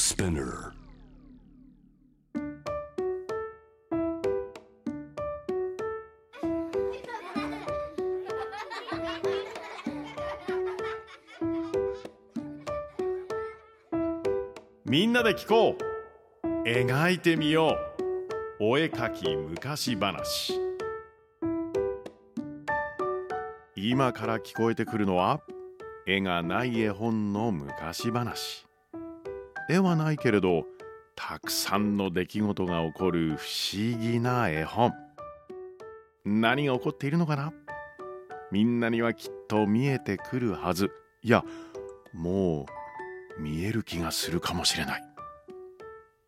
Spinner みんなで聞こう。描いてみよう。お絵かき昔話。今から聞こえてくるのは絵がない絵本の昔話。絵はないけれどたくさんの出来事が起こる不思議な絵本。何が起こっているのかな？みんなにはきっと見えてくるはず。いやもう見える気がするかもしれない。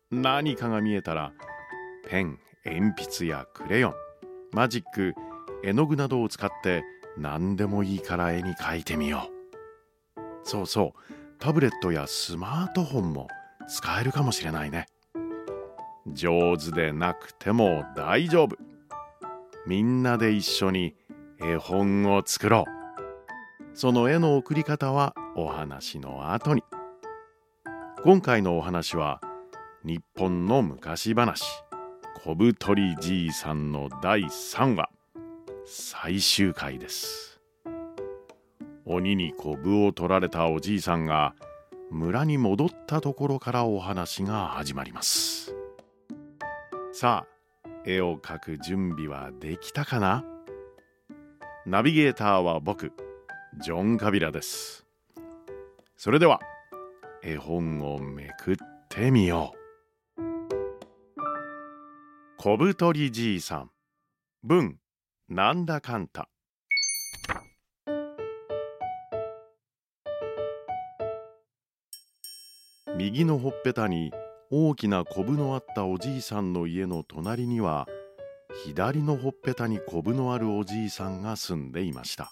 何かが見えたらペン鉛筆やクレヨンマジック絵の具などを使って何でもいいから絵に描いてみよう。そうそう。タブレットやスマートフォンも使えるかもしれないね。上手でなくても大丈夫。みんなで一緒に絵本を作ろう。その絵の送り方はお話の後に。今回のお話は日本の昔話小太りじいさんの第3話最終回です。鬼にコブを取られたおじいさんが村に戻ったところからお話が始まります。さあ絵を描く準備はできたかな？ナビゲーターは僕ジョン・カビラです。それでは絵本をめくってみよう。小太りじいさん文なんだかんた。右のほっぺたに大きなコブのあったおじいさんの家の隣には左のほっぺたにコブのあるおじいさんが住んでいました。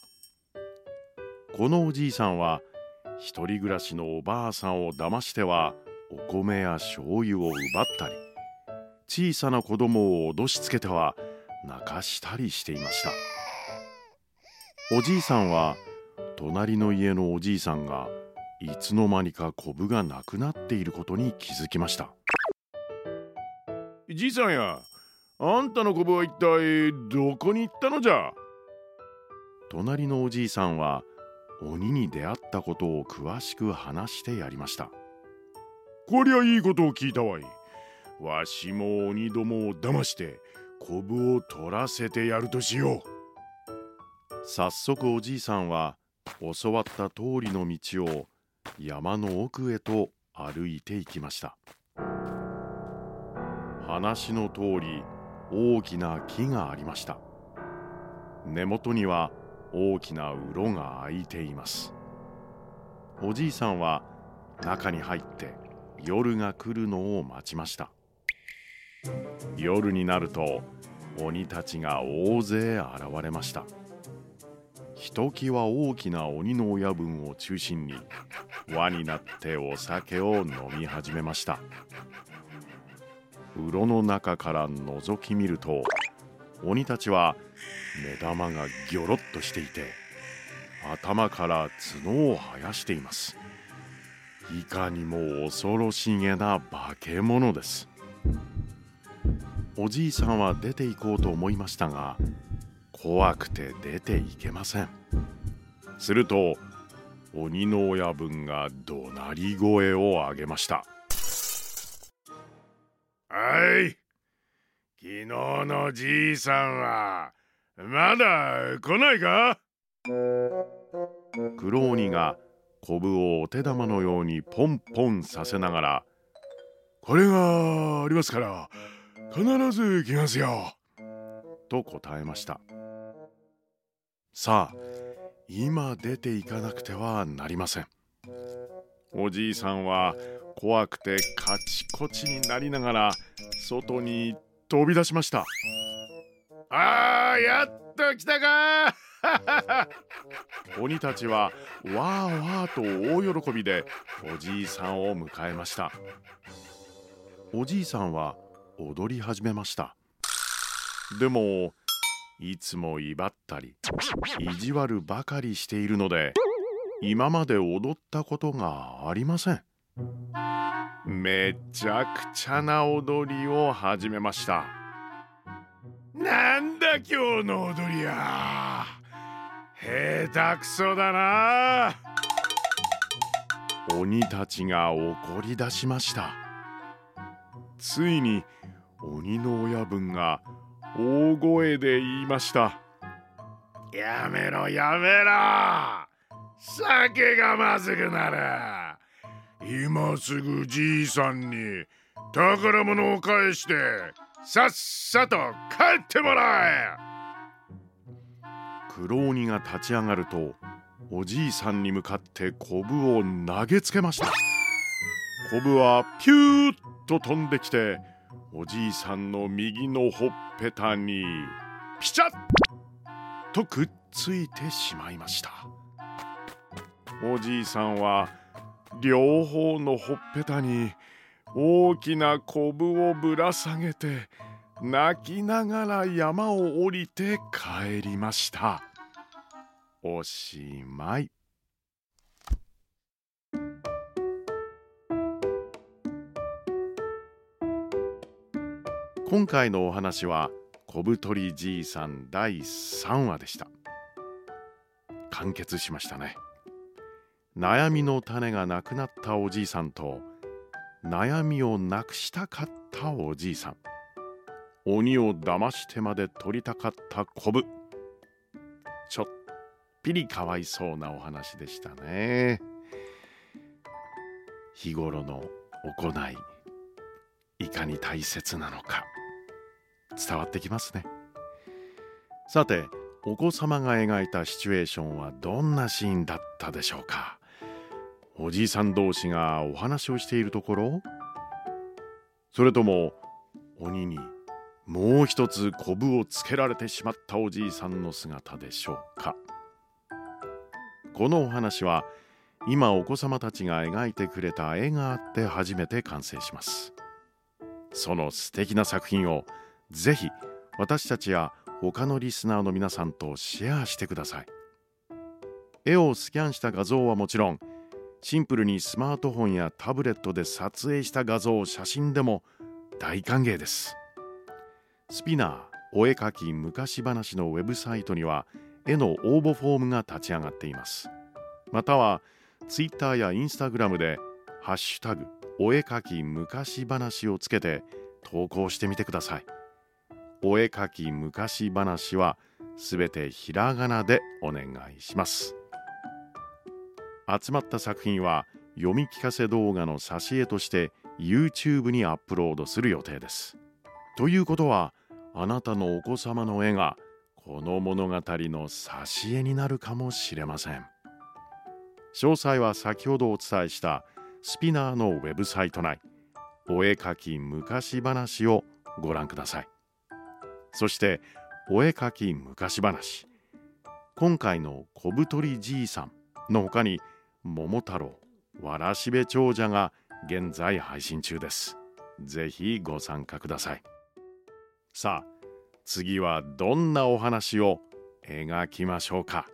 このおじいさんは一人暮らしのおばあさんを騙してはお米や醤油を奪ったり小さな子供を脅しつけては泣かしたりしていました。おじいさんは隣の家のおじいさんがいつの間にかコブがなくなっていることに気づきました。じいさんやあんたのコブは一体どこに行ったのじゃ？隣のおじいさんは鬼に出会ったことを詳しく話してやりました。こりゃいいことを聞いたわい。わしも鬼どもを騙してコブを取らせてやるとしよう。早速おじいさんは教わった通りの道を山の奥へと歩いていきました。話の通り大きな木がありました。根元には大きな洞が開いています。おじいさんは中に入って夜が来るのを待ちました。夜になると鬼たちが大勢現れました。ひときわ大きな鬼の親分を中心に輪になってお酒を飲み始めました。洞の中から覗き見ると鬼たちは目玉がギョロッとしていて頭から角を生やしています。いかにも恐ろしげな化け物です。おじいさんは出て行こうと思いましたが怖くて出ていけません。すると鬼の親分が怒鳴り声を上げました。はい。昨日のじいさんはまだ来ないか？黒鬼がコブをお手玉のようにポンポンさせながらこれがありますから必ず来ますよ。と答えましたさあ今出ていかなくてはなりません。おじいさんは怖くてカチコチになりながら外に飛び出しました。あーやっと来たか 鬼たちはわーわーと大喜びでおじいさんを迎えました。おじいさんは踊り始めました。でもいつも威張ったり意地悪ばかりしているので今まで踊ったことがありません。めちゃくちゃな踊りを始めました。なんだ今日の踊りや。下手くそだな。鬼たちが怒り出しました。ついに鬼の親分が大声で言いました。やめろやめろ。酒がまずくなる。今すぐじいさんに宝物を返してさっさと帰ってもらえ。黒鬼が立ち上がるとおじいさんに向かってコブを投げつけました。コブはピューッと飛んできておじいさんの右のほっぺたにピチャッとくっついてしまいました。おじいさんは両方のほっぺたに大きなコブをぶら下げて泣きながら山を降りて帰りました。おしまい。今回のお話は小太りじいさん第3話でした。完結しましたね。悩みの種がなくなったおじいさんと悩みをなくしたかったおじいさん。鬼を騙してまで取りたかったコブ。ちょっぴりかわいそうなお話でしたね。日頃の行いいかに大切なのか。伝わってきますね。さてお子様が描いたシチュエーションはどんなシーンだったでしょうか？おじいさん同士がお話をしているところ？それとも鬼にもう一つコブをつけられてしまったおじいさんの姿でしょうか？このお話は今お子様たちが描いてくれた絵があって初めて完成します。その素敵な作品をぜひ私たちや他のリスナーの皆さんとシェアしてください。絵をスキャンした画像はもちろんシンプルにスマートフォンやタブレットで撮影した画像写真でも大歓迎です。スピナーお絵かき昔話のウェブサイトには絵の応募フォームが立ち上がっています。またはツイッターやインスタグラムでハッシュタグお絵かき昔話をつけて投稿してみてください。お絵かき昔話はすべてひらがなでお願いします。集まった作品は読み聞かせ動画の挿絵として YouTube にアップロードする予定です。ということはあなたのお子様の絵がこの物語の挿絵になるかもしれません。詳細は先ほどお伝えしたスピナーのウェブサイト内お絵かき昔話をご覧ください。そしてお絵かき昔話。今回の小太りじいさんの他に桃太郎わらしべ長者が現在配信中です。ぜひご参加ください。さあ次はどんなお話を描きましょうか。